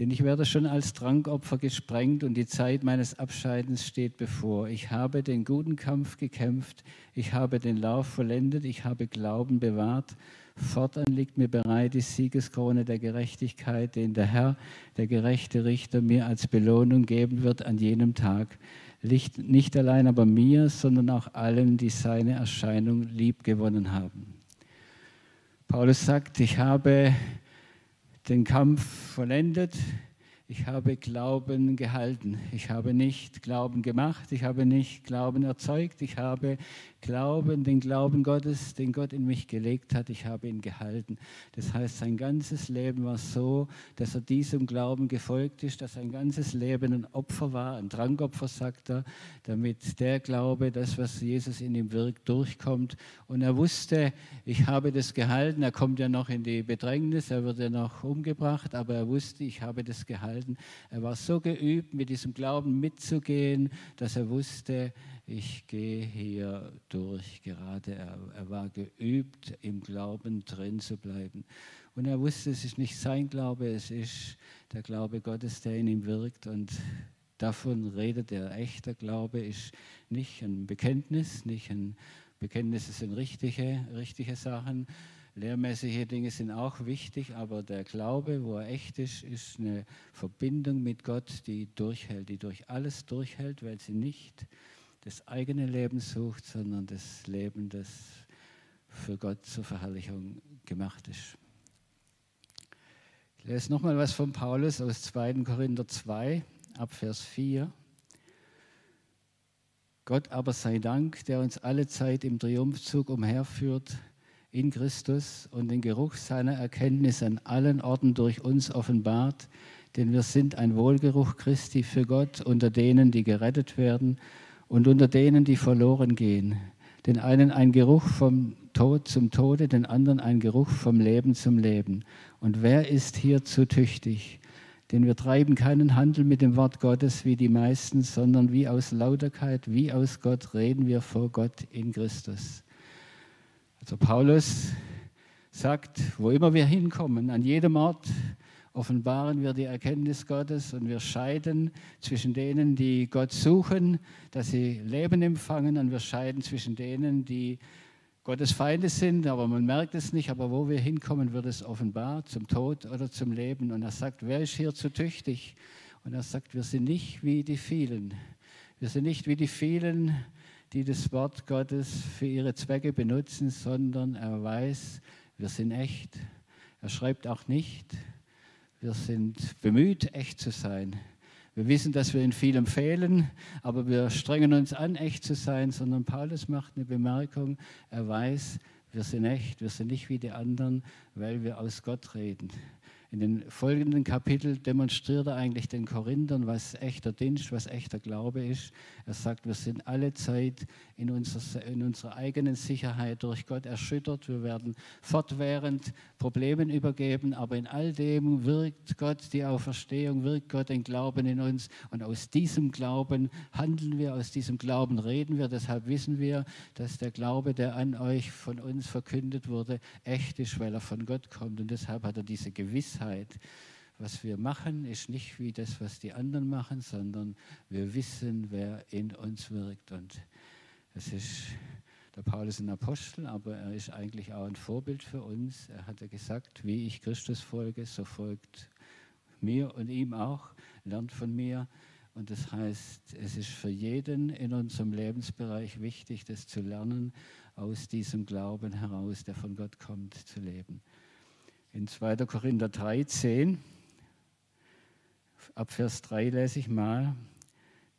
Denn ich werde schon als Trankopfer gesprengt und die Zeit meines Abscheidens steht bevor. Ich habe den guten Kampf gekämpft, ich habe den Lauf vollendet, ich habe Glauben bewahrt. Fortan liegt mir bereit die Siegeskrone der Gerechtigkeit, den der Herr, der gerechte Richter, mir als Belohnung geben wird an jenem Tag. Nicht allein aber mir, sondern auch allen, die seine Erscheinung liebgewonnen haben. Paulus sagt, ich habe den Kampf vollendet, ich habe Glauben gehalten. Ich habe nicht Glauben gemacht, ich habe nicht Glauben erzeugt, ich habe Glauben, den Glauben Gottes, den Gott in mich gelegt hat, ich habe ihn gehalten. Das heißt, sein ganzes Leben war so, dass er diesem Glauben gefolgt ist, dass sein ganzes Leben ein Opfer war, ein Trankopfer, sagt er, damit der Glaube, das, was Jesus in ihm wirkt, durchkommt. Und er wusste, ich habe das gehalten, er kommt ja noch in die Bedrängnis, er wird ja noch umgebracht, aber er wusste, ich habe das gehalten. Er war so geübt, mit diesem Glauben mitzugehen, dass er wusste, ich gehe hier durch gerade. Er, er, war geübt, im Glauben drin zu bleiben. Und er wusste, es ist nicht sein Glaube, es ist der Glaube Gottes, der in ihm wirkt. Und davon redet er. Echter Glaube ist nicht ein Bekenntnis, nicht ein Bekenntnis sind richtige, richtige Sachen. Lehrmäßige Dinge sind auch wichtig, aber der Glaube, wo er echt ist, ist eine Verbindung mit Gott, die durchhält, die durch alles durchhält, weil sie nicht das eigene Leben sucht, sondern das Leben, das für Gott zur Verherrlichung gemacht ist. Ich lese nochmal was von Paulus aus 2. Korinther 2, ab Vers 4. Gott aber sei Dank, der uns alle Zeit im Triumphzug umherführt in Christus und den Geruch seiner Erkenntnis an allen Orten durch uns offenbart, denn wir sind ein Wohlgeruch Christi für Gott unter denen, die gerettet werden und unter denen, die verloren gehen. Den einen ein Geruch vom Tod zum Tode, den anderen ein Geruch vom Leben zum Leben. Und wer ist hier zu tüchtig? Denn wir treiben keinen Handel mit dem Wort Gottes wie die meisten, sondern wie aus Lauterkeit, wie aus Gott reden wir vor Gott in Christus. Also Paulus sagt, wo immer wir hinkommen, an jedem Ort, offenbaren wir die Erkenntnis Gottes und wir scheiden zwischen denen, die Gott suchen, dass sie Leben empfangen, und wir scheiden zwischen denen, die Gottes Feinde sind, aber man merkt es nicht, aber wo wir hinkommen, wird es offenbar, zum Tod oder zum Leben. Und er sagt, wer ist hier zu tüchtig? Und er sagt, wir sind nicht wie die vielen. Wir sind nicht wie die vielen, die das Wort Gottes für ihre Zwecke benutzen, sondern er weiß, wir sind echt. Er schreibt auch nicht, wir sind bemüht, echt zu sein. Wir wissen, dass wir in vielem fehlen, aber wir strengen uns an, echt zu sein, sondern Paulus macht eine Bemerkung, er weiß, wir sind echt, wir sind nicht wie die anderen, weil wir aus Gott reden. In den folgenden Kapiteln demonstriert er eigentlich den Korinthern, was echter Dienst, was echter Glaube ist. Er sagt, wir sind alle Zeit in, unser, in unserer eigenen Sicherheit durch Gott erschüttert. Wir werden fortwährend Problemen übergeben, aber in all dem wirkt Gott die Auferstehung, wirkt Gott den Glauben in uns. Und aus diesem Glauben handeln wir, aus diesem Glauben reden wir. Deshalb wissen wir, dass der Glaube, der an euch von uns verkündet wurde, echt ist, weil er von Gott kommt. Und deshalb hat er diese Gewissheit Gewissheit. Was wir machen, ist nicht wie das, was die anderen machen, sondern wir wissen, wer in uns wirkt. Und es ist, der Paulus ein Apostel, aber er ist eigentlich auch ein Vorbild für uns. Er hat ja gesagt, wie ich Christus folge, so folgt mir und ihm auch, lernt von mir. Und das heißt, es ist für jeden in unserem Lebensbereich wichtig, das zu lernen, aus diesem Glauben heraus, der von Gott kommt, zu leben. In 2. Korinther 13, ab Vers 3 lese ich mal,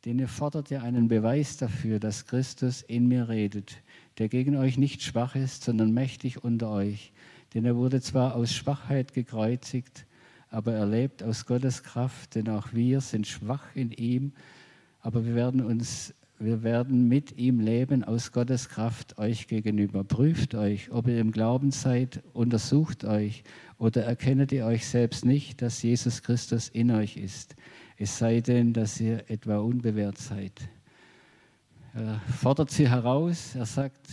denn ihr fordert ja einen Beweis dafür, dass Christus in mir redet, der gegen euch nicht schwach ist, sondern mächtig unter euch. Denn er wurde zwar aus Schwachheit gekreuzigt, aber er lebt aus Gottes Kraft, denn auch wir sind schwach in ihm, aber wir werden uns wir werden mit ihm leben aus Gottes Kraft euch gegenüber. Prüft euch, ob ihr im Glauben seid, untersucht euch oder erkennet ihr euch selbst nicht, dass Jesus Christus in euch ist. Es sei denn, dass ihr etwa unbewährt seid. Er fordert sie heraus, er sagt,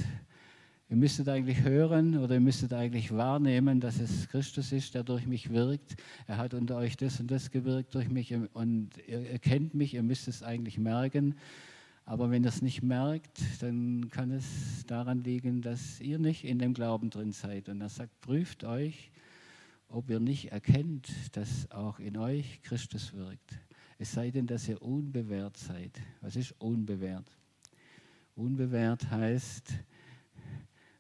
Ihr müsstet eigentlich hören oder ihr müsstet eigentlich wahrnehmen, dass es Christus ist, der durch mich wirkt. Er hat unter euch das und das gewirkt durch mich und ihr, kennt mich, ihr müsst es eigentlich merken. Aber wenn ihr es nicht merkt, dann kann es daran liegen, dass ihr nicht in dem Glauben drin seid. Und er sagt, prüft euch, ob ihr nicht erkennt, dass auch in euch Christus wirkt. Es sei denn, dass ihr unbewährt seid. Was ist unbewährt? Unbewährt heißt,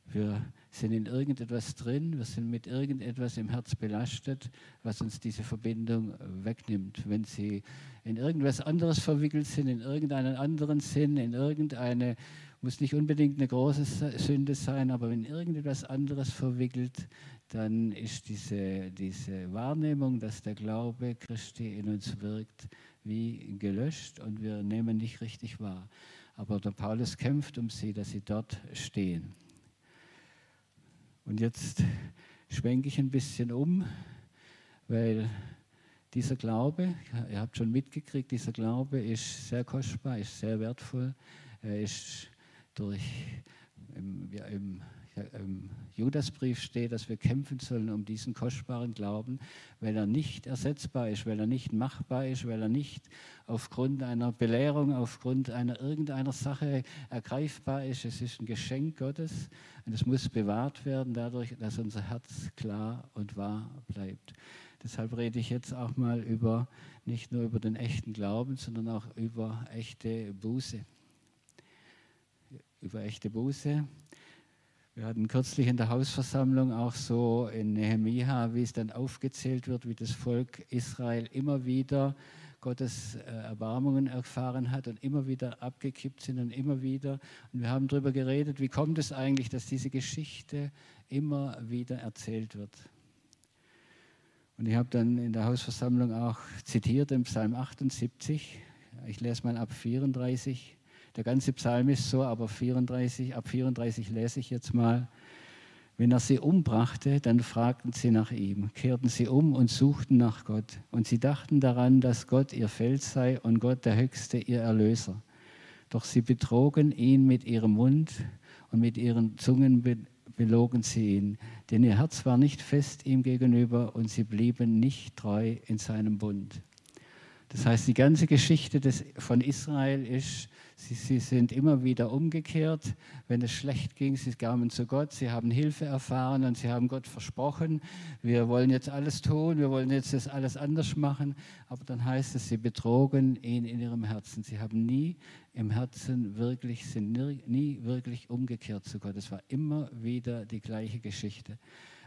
wir sind in irgendetwas drin, wir sind mit irgendetwas im Herz belastet, was uns diese Verbindung wegnimmt. Wenn Sie in irgendwas anderes verwickelt sind, in irgendeinen anderen Sinn, in irgendeine, muss nicht unbedingt eine große Sünde sein, aber wenn irgendetwas anderes verwickelt, dann ist diese, diese Wahrnehmung, dass der Glaube Christi in uns wirkt, wie gelöscht und wir nehmen nicht richtig wahr. Aber der Paulus kämpft um sie, dass sie dort stehen. Und jetzt schwenke ich ein bisschen um, weil dieser Glaube, ihr habt schon mitgekriegt, dieser Glaube ist sehr kostbar, ist sehr wertvoll. Er ist durch, im, ja, im im Judasbrief steht, dass wir kämpfen sollen um diesen kostbaren Glauben, weil er nicht ersetzbar ist, weil er nicht machbar ist, weil er nicht aufgrund einer Belehrung, aufgrund einer irgendeiner Sache ergreifbar ist. Es ist ein Geschenk Gottes und es muss bewahrt werden dadurch, dass unser Herz klar und wahr bleibt. Deshalb rede ich jetzt auch mal über nicht nur über den echten Glauben, sondern auch über echte Buße. Über echte Buße. Wir hatten kürzlich in der Hausversammlung auch so in Nehemiah, wie es dann aufgezählt wird, wie das Volk Israel immer wieder Gottes äh, Erbarmungen erfahren hat und immer wieder abgekippt sind und immer wieder. Und wir haben darüber geredet, wie kommt es eigentlich, dass diese Geschichte immer wieder erzählt wird. Und ich habe dann in der Hausversammlung auch zitiert im Psalm 78, ich lese mal ab 34. Der ganze Psalm ist so, aber 34, ab 34 lese ich jetzt mal. Wenn er sie umbrachte, dann fragten sie nach ihm, kehrten sie um und suchten nach Gott. Und sie dachten daran, dass Gott ihr Fels sei und Gott der Höchste ihr Erlöser. Doch sie betrogen ihn mit ihrem Mund und mit ihren Zungen belogen sie ihn. Denn ihr Herz war nicht fest ihm gegenüber und sie blieben nicht treu in seinem Bund. Das heißt, die ganze Geschichte des, von Israel ist, sie, sie sind immer wieder umgekehrt. Wenn es schlecht ging, sie kamen zu Gott, sie haben Hilfe erfahren und sie haben Gott versprochen, wir wollen jetzt alles tun, wir wollen jetzt das alles anders machen. Aber dann heißt es, sie betrogen ihn in ihrem Herzen. Sie haben nie im Herzen wirklich, sind nie wirklich umgekehrt zu Gott. Es war immer wieder die gleiche Geschichte.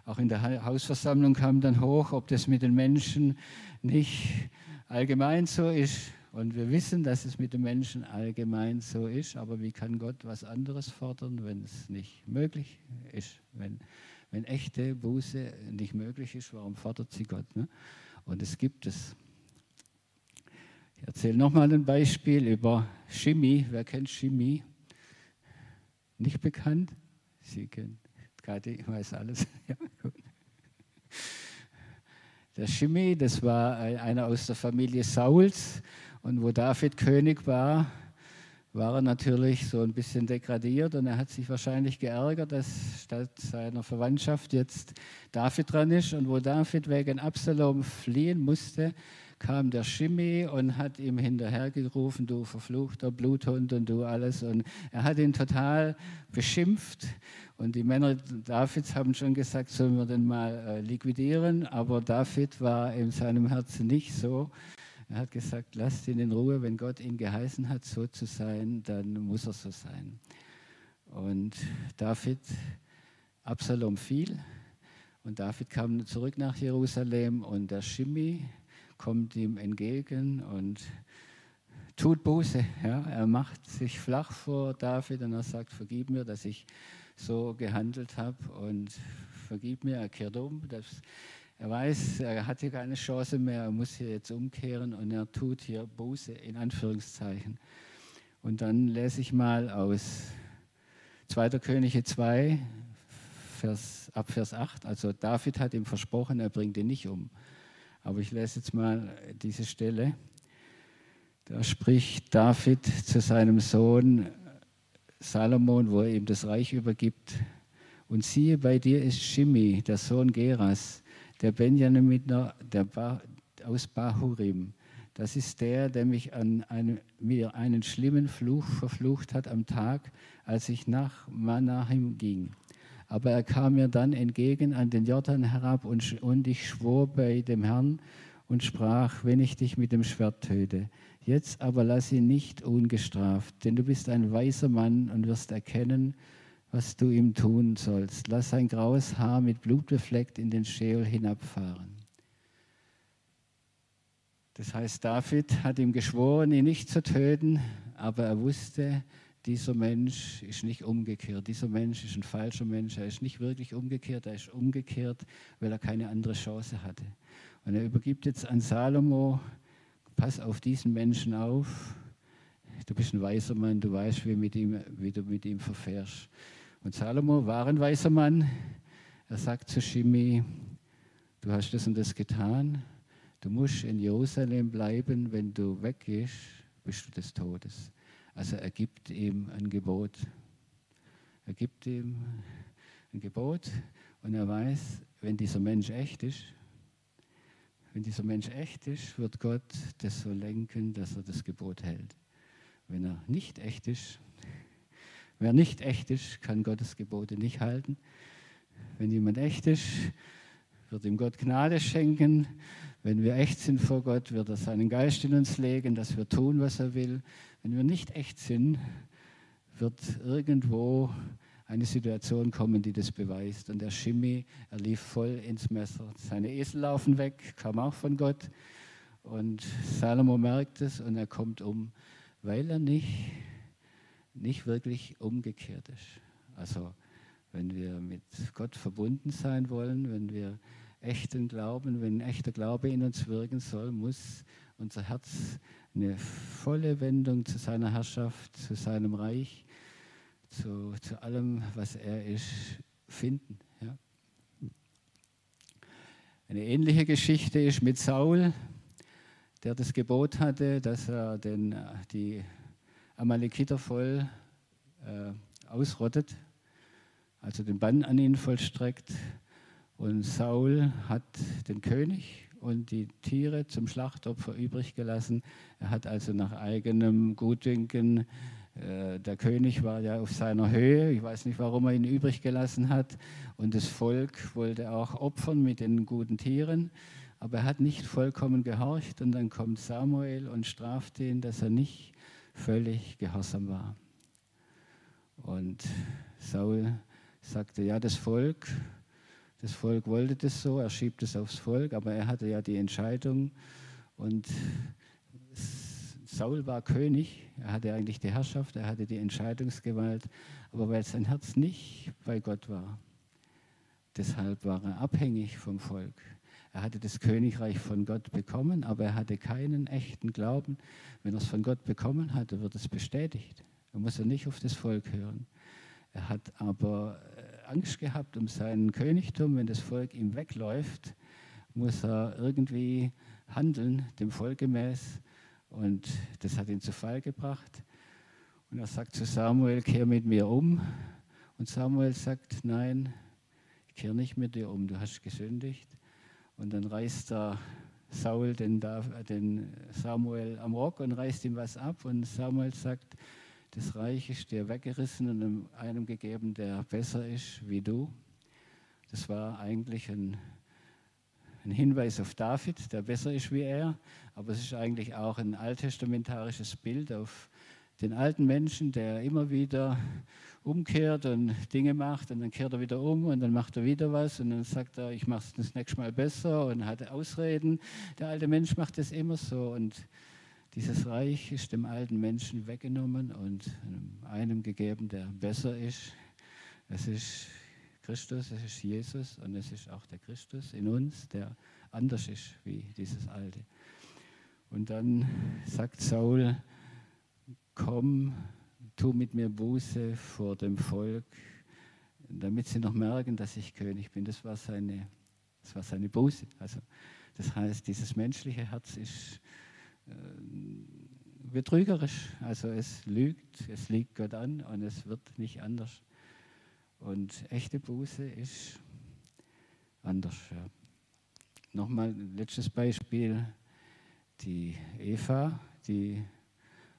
Auch in der Hausversammlung kam dann hoch, ob das mit den Menschen nicht allgemein so ist. Und wir wissen, dass es mit den Menschen allgemein so ist, aber wie kann Gott was anderes fordern, wenn es nicht möglich ist? Wenn, wenn echte Buße nicht möglich ist, warum fordert sie Gott? Ne? Und es gibt es. Ich erzähle nochmal ein Beispiel über Chemie. Wer kennt Chemie? Nicht bekannt? Sie kennen. Kathi weiß alles. Ja, gut. Der Shimei, das war einer aus der Familie Sauls. Und wo David König war, war er natürlich so ein bisschen degradiert und er hat sich wahrscheinlich geärgert, dass statt seiner Verwandtschaft jetzt David dran ist. Und wo David wegen Absalom fliehen musste, kam der Shimei und hat ihm hinterhergerufen, du verfluchter Bluthund und du alles. Und er hat ihn total beschimpft. Und die Männer Davids haben schon gesagt, sollen wir den mal äh, liquidieren. Aber David war in seinem Herzen nicht so. Er hat gesagt, lasst ihn in Ruhe. Wenn Gott ihn geheißen hat, so zu sein, dann muss er so sein. Und David, Absalom fiel. Und David kam zurück nach Jerusalem und der Shimei kommt ihm entgegen und tut Buße. Ja? Er macht sich flach vor David und er sagt, vergib mir, dass ich so gehandelt habe und vergib mir, er kehrt um. Das, er weiß, er hat hier keine Chance mehr, er muss hier jetzt umkehren und er tut hier Buße in Anführungszeichen. Und dann lese ich mal aus 2. Könige 2, Vers, ab Vers 8. Also David hat ihm versprochen, er bringt ihn nicht um. Aber ich lese jetzt mal diese Stelle. Da spricht David zu seinem Sohn Salomon, wo er ihm das Reich übergibt. Und siehe, bei dir ist Shimi, der Sohn Geras, der Benjaminiter der ba aus Bahurim. Das ist der, der mich an eine, mir einen schlimmen Fluch verflucht hat am Tag, als ich nach Manahim ging. Aber er kam mir dann entgegen an den Jordan herab und, und ich schwor bei dem Herrn und sprach, wenn ich dich mit dem Schwert töte. Jetzt aber lass ihn nicht ungestraft, denn du bist ein weiser Mann und wirst erkennen, was du ihm tun sollst. Lass sein graues Haar mit Blut befleckt in den Scheol hinabfahren. Das heißt, David hat ihm geschworen, ihn nicht zu töten, aber er wusste, dieser Mensch ist nicht umgekehrt. Dieser Mensch ist ein falscher Mensch. Er ist nicht wirklich umgekehrt, er ist umgekehrt, weil er keine andere Chance hatte. Und er übergibt jetzt an Salomo, pass auf diesen Menschen auf. Du bist ein weiser Mann, du weißt, wie, mit ihm, wie du mit ihm verfährst. Und Salomo war ein weiser Mann. Er sagt zu Shimi, du hast das und das getan Du musst in Jerusalem bleiben, wenn du weggehst, bist du des Todes. Also er gibt ihm ein Gebot. Er gibt ihm ein Gebot und er weiß, wenn dieser Mensch echt ist, wenn dieser Mensch echt ist, wird Gott das so lenken, dass er das Gebot hält. Wenn er nicht echt ist, wer nicht echt ist, kann Gottes Gebote nicht halten. Wenn jemand echt ist, wird ihm Gott Gnade schenken. Wenn wir echt sind vor Gott, wird er seinen Geist in uns legen, dass wir tun, was er will. Wenn wir nicht echt sind, wird irgendwo eine Situation kommen, die das beweist. Und der Schimmi, er lief voll ins Messer. Seine Esel laufen weg, kam auch von Gott. Und Salomo merkt es und er kommt um, weil er nicht, nicht wirklich umgekehrt ist. Also wenn wir mit Gott verbunden sein wollen, wenn wir echten Glauben, wenn echter Glaube in uns wirken soll, muss unser Herz eine volle Wendung zu seiner Herrschaft, zu seinem Reich, zu, zu allem, was er ist, finden. Ja. Eine ähnliche Geschichte ist mit Saul, der das Gebot hatte, dass er den, die Amalekiter voll äh, ausrottet, also den Bann an ihn vollstreckt. Und Saul hat den König und die Tiere zum Schlachtopfer übrig gelassen. Er hat also nach eigenem Gutdünken, äh, der König war ja auf seiner Höhe, ich weiß nicht, warum er ihn übrig gelassen hat. Und das Volk wollte auch opfern mit den guten Tieren. Aber er hat nicht vollkommen gehorcht und dann kommt Samuel und straft ihn, dass er nicht völlig gehorsam war. Und Saul sagte, ja, das Volk das Volk wollte das so, er schiebt es aufs Volk, aber er hatte ja die Entscheidung und Saul war König, er hatte eigentlich die Herrschaft, er hatte die Entscheidungsgewalt, aber weil sein Herz nicht bei Gott war, deshalb war er abhängig vom Volk. Er hatte das Königreich von Gott bekommen, aber er hatte keinen echten Glauben. Wenn er es von Gott bekommen hatte, wird es bestätigt. Er muss ja nicht auf das Volk hören. Er hat aber Angst gehabt um sein Königtum. Wenn das Volk ihm wegläuft, muss er irgendwie handeln, dem Volk gemäß. Und das hat ihn zu Fall gebracht. Und er sagt zu Samuel, kehr mit mir um. Und Samuel sagt, nein, ich kehre nicht mit dir um, du hast gesündigt. Und dann reißt er Saul den, den Samuel am Rock und reißt ihm was ab. Und Samuel sagt, das Reich ist dir weggerissen und einem gegeben, der besser ist wie du. Das war eigentlich ein, ein Hinweis auf David, der besser ist wie er, aber es ist eigentlich auch ein alttestamentarisches Bild auf den alten Menschen, der immer wieder umkehrt und Dinge macht und dann kehrt er wieder um und dann macht er wieder was und dann sagt er, ich mache es das nächste Mal besser und hat Ausreden. Der alte Mensch macht das immer so und dieses Reich ist dem alten Menschen weggenommen und einem gegeben, der besser ist. Es ist Christus, es ist Jesus und es ist auch der Christus in uns, der anders ist wie dieses alte. Und dann sagt Saul, komm, tu mit mir Buße vor dem Volk, damit sie noch merken, dass ich König bin. Das war seine, das war seine Buße. Also, das heißt, dieses menschliche Herz ist betrügerisch. Also es lügt, es liegt Gott an und es wird nicht anders. Und echte Buße ist anders. Ja. Nochmal ein letztes Beispiel. Die Eva, die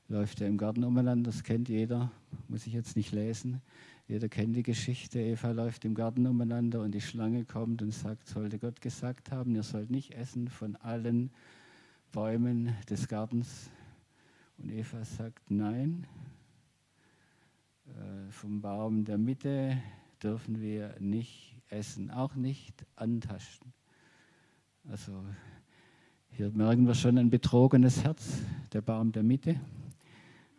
läuft ja im Garten umeinander, das kennt jeder, muss ich jetzt nicht lesen. Jeder kennt die Geschichte. Eva läuft im Garten umeinander und die Schlange kommt und sagt, sollte Gott gesagt haben, ihr sollt nicht essen von allen Bäumen des Gartens. Und Eva sagt, nein, äh, vom Baum der Mitte dürfen wir nicht essen, auch nicht antasten. Also hier merken wir schon ein betrogenes Herz, der Baum der Mitte.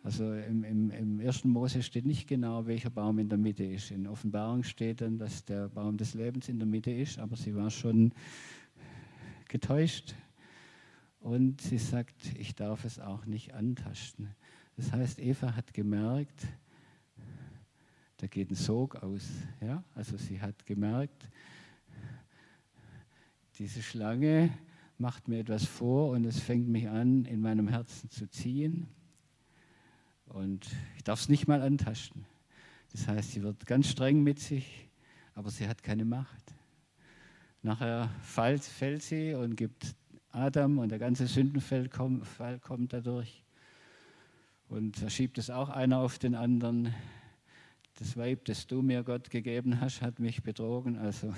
Also im, im, im ersten Mose steht nicht genau, welcher Baum in der Mitte ist. In Offenbarung steht dann, dass der Baum des Lebens in der Mitte ist, aber sie war schon getäuscht. Und sie sagt, ich darf es auch nicht antasten. Das heißt, Eva hat gemerkt, da geht ein Sog aus. Ja? Also sie hat gemerkt, diese Schlange macht mir etwas vor und es fängt mich an, in meinem Herzen zu ziehen. Und ich darf es nicht mal antasten. Das heißt, sie wird ganz streng mit sich, aber sie hat keine Macht. Nachher fällt, fällt sie und gibt Adam und der ganze Sündenfall kommt, kommt dadurch. Und da schiebt es auch einer auf den anderen. Das Weib, das du mir Gott gegeben hast, hat mich betrogen. Also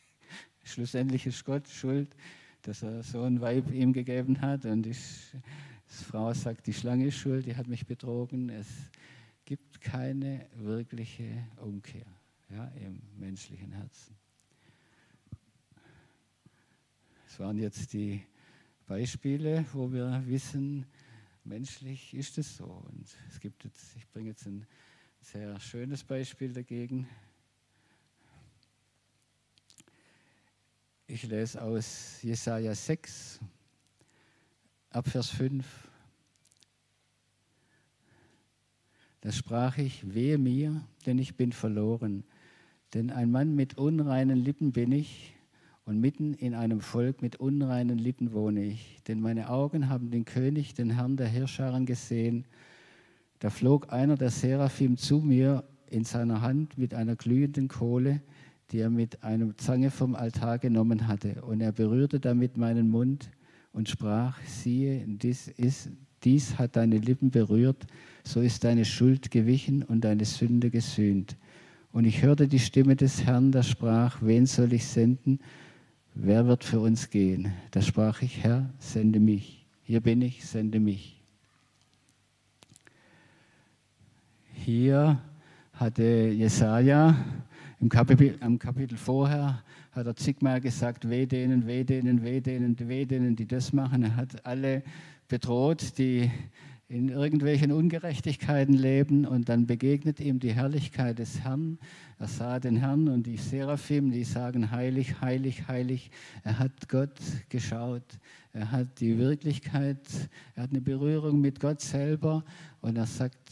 schlussendlich ist Gott schuld, dass er so ein Weib ihm gegeben hat. Und ich die Frau sagt, die Schlange ist schuld, die hat mich betrogen. Es gibt keine wirkliche Umkehr ja, im menschlichen Herzen. Waren jetzt die Beispiele, wo wir wissen, menschlich ist es so. Und es gibt jetzt, ich bringe jetzt ein sehr schönes Beispiel dagegen. Ich lese aus Jesaja 6, ab Vers 5. Da sprach ich, wehe mir, denn ich bin verloren. Denn ein Mann mit unreinen Lippen bin ich und mitten in einem Volk mit unreinen Lippen wohne ich. Denn meine Augen haben den König, den Herrn der Herrscharen gesehen. Da flog einer der Seraphim zu mir in seiner Hand mit einer glühenden Kohle, die er mit einem Zange vom Altar genommen hatte. Und er berührte damit meinen Mund und sprach, siehe, dies, ist, dies hat deine Lippen berührt, so ist deine Schuld gewichen und deine Sünde gesühnt. Und ich hörte die Stimme des Herrn, der sprach, wen soll ich senden? Wer wird für uns gehen? Da sprach ich, Herr, sende mich. Hier bin ich, sende mich. Hier hatte Jesaja im Kapitel, im Kapitel vorher hat er zigmal gesagt, weh denen, weh denen, weh denen, weh denen, die das machen. Er hat alle bedroht, die in irgendwelchen Ungerechtigkeiten leben und dann begegnet ihm die Herrlichkeit des Herrn. Er sah den Herrn und die Seraphim, die sagen heilig, heilig, heilig. Er hat Gott geschaut. Er hat die Wirklichkeit, er hat eine Berührung mit Gott selber und er sagt,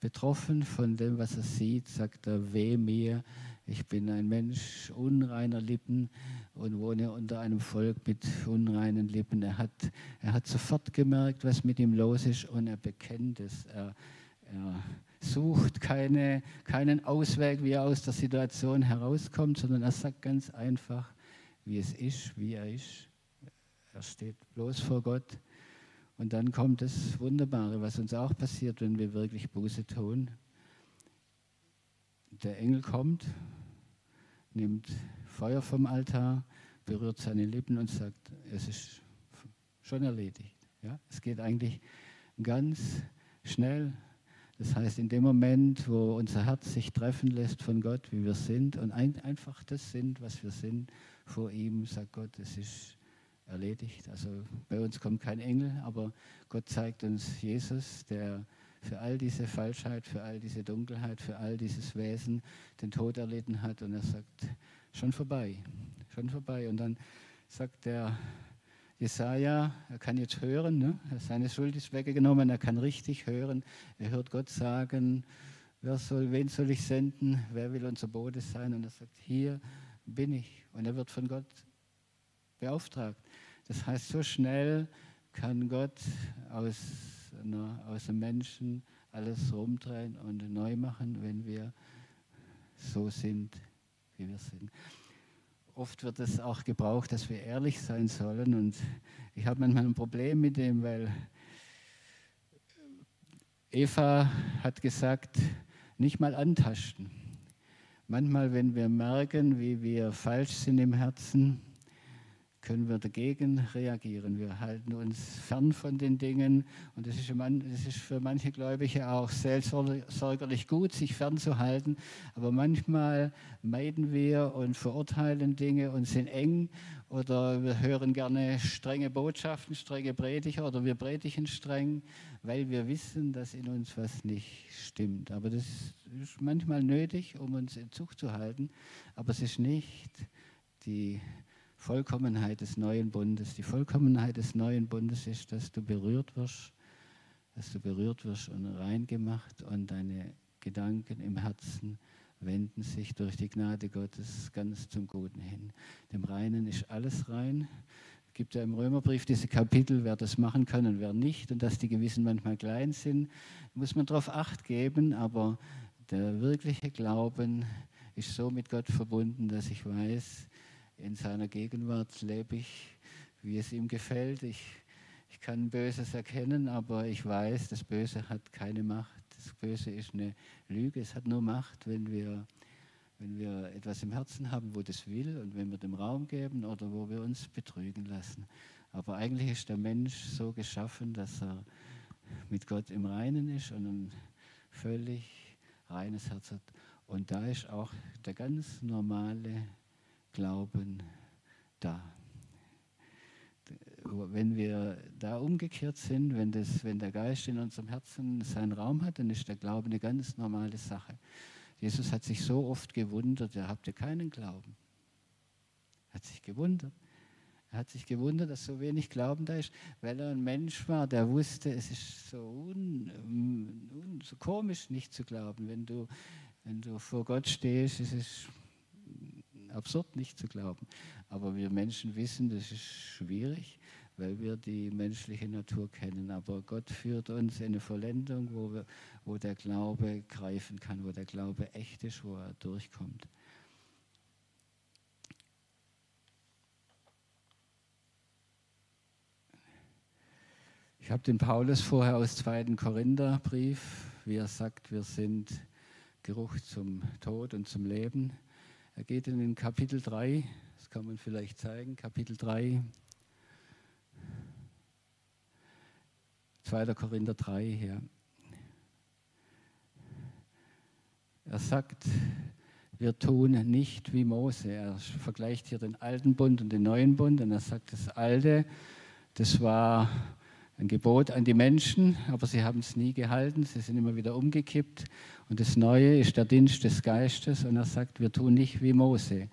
betroffen von dem, was er sieht, sagt er, weh mir, ich bin ein Mensch unreiner Lippen und wohne unter einem Volk mit unreinen Lippen. Er hat, er hat sofort gemerkt, was mit ihm los ist und er bekennt es. Er, er sucht keine, keinen Ausweg, wie er aus der Situation herauskommt, sondern er sagt ganz einfach, wie es ist, wie er ist. Er steht bloß vor Gott. Und dann kommt das Wunderbare, was uns auch passiert, wenn wir wirklich Buße tun. Der Engel kommt nimmt Feuer vom Altar, berührt seine Lippen und sagt, es ist schon erledigt. Ja? Es geht eigentlich ganz schnell. Das heißt, in dem Moment, wo unser Herz sich treffen lässt von Gott, wie wir sind, und ein, einfach das sind, was wir sind, vor ihm, sagt Gott, es ist erledigt. Also bei uns kommt kein Engel, aber Gott zeigt uns Jesus, der für all diese Falschheit, für all diese Dunkelheit, für all dieses Wesen den Tod erlitten hat. Und er sagt, schon vorbei, schon vorbei. Und dann sagt der Jesaja, er kann jetzt hören, ne? seine Schuld ist weggenommen, er kann richtig hören. Er hört Gott sagen, wer soll, wen soll ich senden, wer will unser Bote sein? Und er sagt, hier bin ich. Und er wird von Gott beauftragt. Das heißt, so schnell kann Gott aus aus dem Menschen alles rumdrehen und neu machen, wenn wir so sind, wie wir sind. Oft wird es auch gebraucht, dass wir ehrlich sein sollen. Und ich habe manchmal ein Problem mit dem, weil Eva hat gesagt, nicht mal antasten. Manchmal, wenn wir merken, wie wir falsch sind im Herzen, können wir dagegen reagieren. Wir halten uns fern von den Dingen und es ist, ist für manche Gläubige auch seelsorgerlich gut, sich fernzuhalten. Aber manchmal meiden wir und verurteilen Dinge und sind eng oder wir hören gerne strenge Botschaften, strenge Prediger oder wir predigen streng, weil wir wissen, dass in uns was nicht stimmt. Aber das ist manchmal nötig, um uns in Zucht zu halten, aber es ist nicht die Vollkommenheit des neuen Bundes. Die Vollkommenheit des neuen Bundes ist, dass du berührt wirst, dass du berührt wirst und reingemacht und deine Gedanken im Herzen wenden sich durch die Gnade Gottes ganz zum Guten hin. Dem Reinen ist alles rein. Es gibt ja im Römerbrief diese Kapitel, wer das machen kann und wer nicht. Und dass die Gewissen manchmal klein sind, muss man darauf acht geben. Aber der wirkliche Glauben ist so mit Gott verbunden, dass ich weiß, in seiner Gegenwart lebe ich, wie es ihm gefällt. Ich, ich kann Böses erkennen, aber ich weiß, das Böse hat keine Macht. Das Böse ist eine Lüge. Es hat nur Macht, wenn wir, wenn wir etwas im Herzen haben, wo das will und wenn wir dem Raum geben oder wo wir uns betrügen lassen. Aber eigentlich ist der Mensch so geschaffen, dass er mit Gott im Reinen ist und ein völlig reines Herz hat. Und da ist auch der ganz normale Glauben da. Wenn wir da umgekehrt sind, wenn, das, wenn der Geist in unserem Herzen seinen Raum hat, dann ist der Glaube eine ganz normale Sache. Jesus hat sich so oft gewundert, er ihr keinen Glauben. Er hat sich gewundert. Er hat sich gewundert, dass so wenig Glauben da ist, weil er ein Mensch war, der wusste, es ist so, un, un, so komisch, nicht zu glauben. Wenn du, wenn du vor Gott stehst, ist es absurd nicht zu glauben. Aber wir Menschen wissen, das ist schwierig, weil wir die menschliche Natur kennen. Aber Gott führt uns in eine Vollendung, wo, wir, wo der Glaube greifen kann, wo der Glaube echt ist, wo er durchkommt. Ich habe den Paulus vorher aus 2. Korintherbrief, wie er sagt, wir sind Geruch zum Tod und zum Leben. Er geht in den Kapitel 3, das kann man vielleicht zeigen, Kapitel 3, 2. Korinther 3 hier. Er sagt, wir tun nicht wie Mose. Er vergleicht hier den alten Bund und den neuen Bund und er sagt, das alte, das war ein Gebot an die Menschen, aber sie haben es nie gehalten, sie sind immer wieder umgekippt. Und das Neue ist der Dienst des Geistes und er sagt, wir tun nicht wie Mose.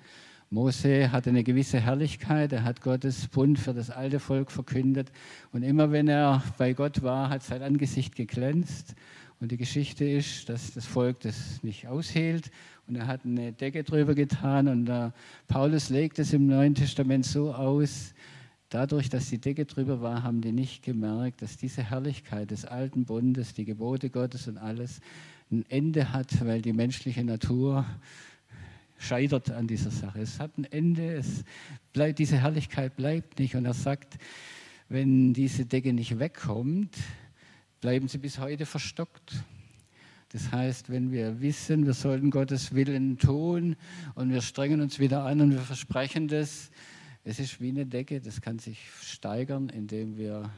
Mose hatte eine gewisse Herrlichkeit, er hat Gottes Bund für das alte Volk verkündet und immer wenn er bei Gott war, hat sein Angesicht geglänzt. Und die Geschichte ist, dass das Volk das nicht aushielt und er hat eine Decke drüber getan und Paulus legt es im Neuen Testament so aus, Dadurch, dass die Decke drüber war, haben die nicht gemerkt, dass diese Herrlichkeit des alten Bundes, die Gebote Gottes und alles ein Ende hat, weil die menschliche Natur scheitert an dieser Sache. Es hat ein Ende, es bleibt, diese Herrlichkeit bleibt nicht. Und er sagt, wenn diese Decke nicht wegkommt, bleiben sie bis heute verstockt. Das heißt, wenn wir wissen, wir sollten Gottes Willen tun und wir strengen uns wieder an und wir versprechen das, es ist wie eine Decke, das kann sich steigern, indem wir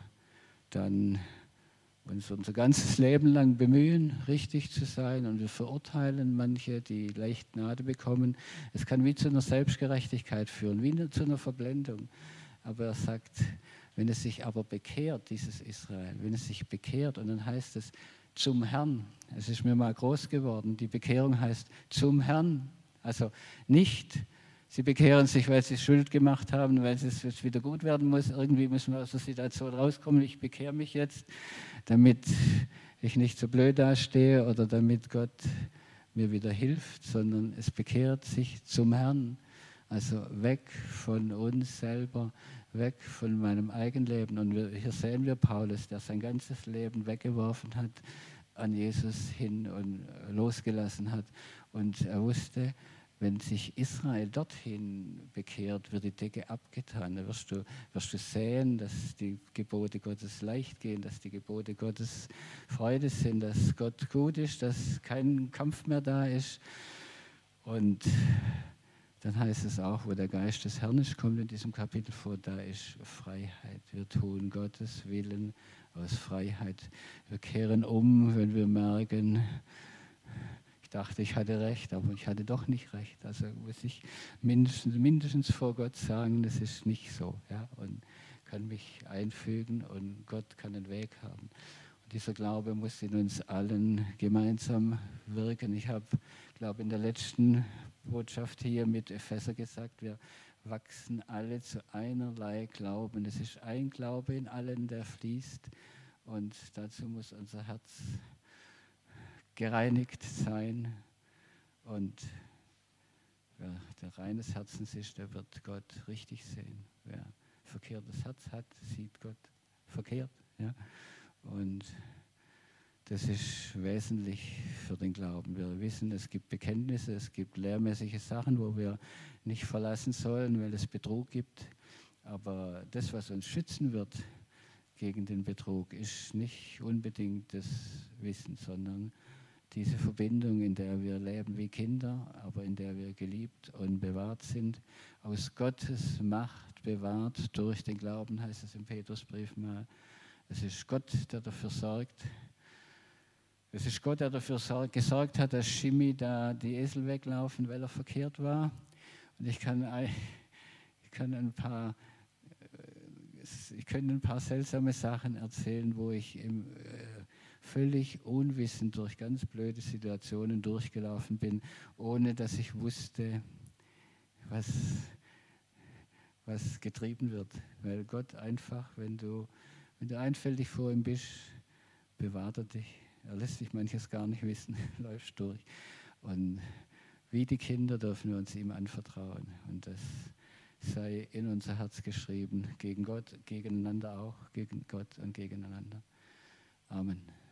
dann uns unser ganzes Leben lang bemühen, richtig zu sein und wir verurteilen manche, die leicht Gnade bekommen. Es kann wie zu einer Selbstgerechtigkeit führen, wie zu einer Verblendung. Aber er sagt, wenn es sich aber bekehrt, dieses Israel, wenn es sich bekehrt, und dann heißt es zum Herrn, es ist mir mal groß geworden, die Bekehrung heißt zum Herrn, also nicht Sie bekehren sich, weil sie Schuld gemacht haben, weil es jetzt wieder gut werden muss. Irgendwie müssen wir aus der Situation rauskommen. Ich bekehre mich jetzt, damit ich nicht so blöd dastehe oder damit Gott mir wieder hilft, sondern es bekehrt sich zum Herrn. Also weg von uns selber, weg von meinem Eigenleben. Und wir, hier sehen wir Paulus, der sein ganzes Leben weggeworfen hat, an Jesus hin und losgelassen hat. Und er wusste, wenn sich Israel dorthin bekehrt, wird die Decke abgetan. Da wirst du, wirst du sehen, dass die Gebote Gottes leicht gehen, dass die Gebote Gottes Freude sind, dass Gott gut ist, dass kein Kampf mehr da ist. Und dann heißt es auch, wo der Geist des Herrn ist, kommt in diesem Kapitel vor, da ist Freiheit. Wir tun Gottes Willen aus Freiheit. Wir kehren um, wenn wir merken, ich dachte, ich hatte recht, aber ich hatte doch nicht recht. Also muss ich mindestens, mindestens vor Gott sagen, das ist nicht so. Ja? Und kann mich einfügen und Gott kann einen Weg haben. Und dieser Glaube muss in uns allen gemeinsam wirken. Ich habe, glaube in der letzten Botschaft hier mit Epheser gesagt, wir wachsen alle zu einerlei Glauben. Es ist ein Glaube in allen, der fließt. Und dazu muss unser Herz gereinigt sein. Und wer der reines Herzens ist, der wird Gott richtig sehen. Wer verkehrtes Herz hat, sieht Gott verkehrt. Ja? Und das ist wesentlich für den Glauben. Wir wissen, es gibt Bekenntnisse, es gibt lehrmäßige Sachen, wo wir nicht verlassen sollen, weil es Betrug gibt. Aber das, was uns schützen wird gegen den Betrug, ist nicht unbedingt das Wissen, sondern diese Verbindung, in der wir leben wie Kinder, aber in der wir geliebt und bewahrt sind, aus Gottes Macht bewahrt durch den Glauben, heißt es im Petrusbrief mal. Es ist Gott, der dafür sorgt. Es ist Gott, der dafür gesorgt hat, dass Shimi da die Esel weglaufen, weil er verkehrt war. Und ich kann, ich kann ein paar äh, ich könnte ein paar seltsame Sachen erzählen, wo ich im, äh, völlig unwissend durch ganz blöde Situationen durchgelaufen bin, ohne dass ich wusste, was, was getrieben wird. Weil Gott einfach, wenn du, wenn du einfältig vor ihm bist, bewahrt er dich. Er lässt sich manches gar nicht wissen, läufst durch. Und wie die Kinder dürfen wir uns ihm anvertrauen. Und das sei in unser Herz geschrieben, gegen Gott, gegeneinander auch, gegen Gott und gegeneinander. Amen.